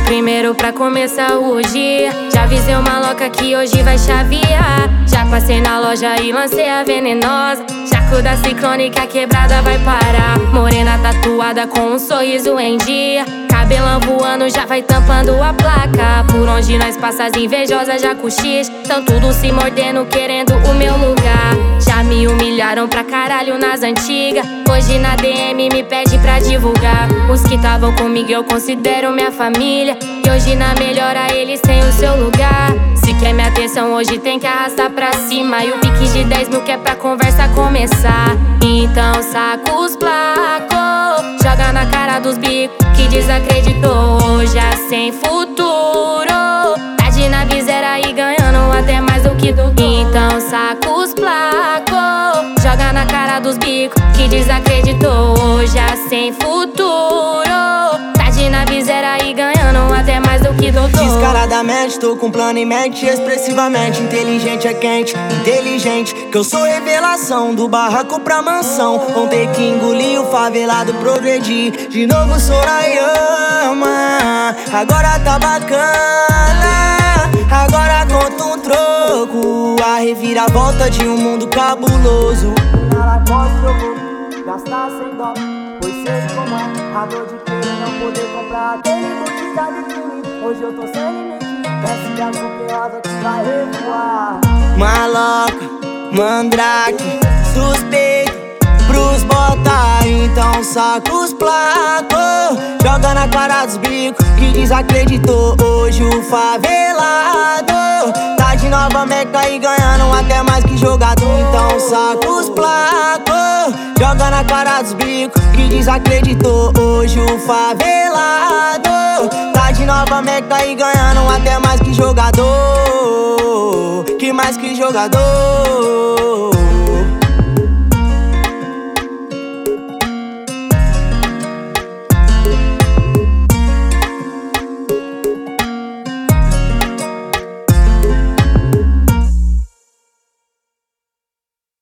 primeiro pra começar o dia. Já avisei uma loca que hoje vai chavear. Já passei na loja e lancei a venenosa. Jaco da ciclone que a quebrada vai parar. Morena tatuada com um sorriso em dia. Cabelão voando já vai tampando a placa. Por onde nós passa as invejosas já cochicham. Tão tudo se mordendo, querendo o meu lugar. Já me humilharam pra caralho nas antigas. Hoje na DM me pede pra divulgar. Os que estavam comigo eu considero minha família. E hoje na melhora eles têm o seu lugar. Se quer minha atenção hoje tem que arrastar pra cima. E o pique de 10 mil que é pra conversa começar. Então saca os placos, joga na cara dos bicos que desacreditou. Já sem futuro. Tá de na e ganhando até mais do que do. Então saca os placos, que desacreditou. Já sem futuro. Tá de na visera e ganhando até mais do que doutor. Descaradamente, tô com plano em mente Expressivamente, inteligente é quente Inteligente, que eu sou revelação Do barraco pra mansão Vão ter que engolir o favelado progredir De novo Sorayama Agora tá bacana Agora conta um troco A reviravolta de um mundo cabuloso Na Lacoste eu vou a dor de querer não poder comprar Aquele boot da biquíni Hoje eu tô sem limite Desce a rosa que vai revoar Maloca, mandrake, suspeito Pros botar, então saca os placos Joga na cara dos bicos que desacreditou Hoje o favelado Joga na cara dos bicos que desacreditou. Hoje o favelado Tá de nova meca e ganhando até mais que jogador. Que mais que jogador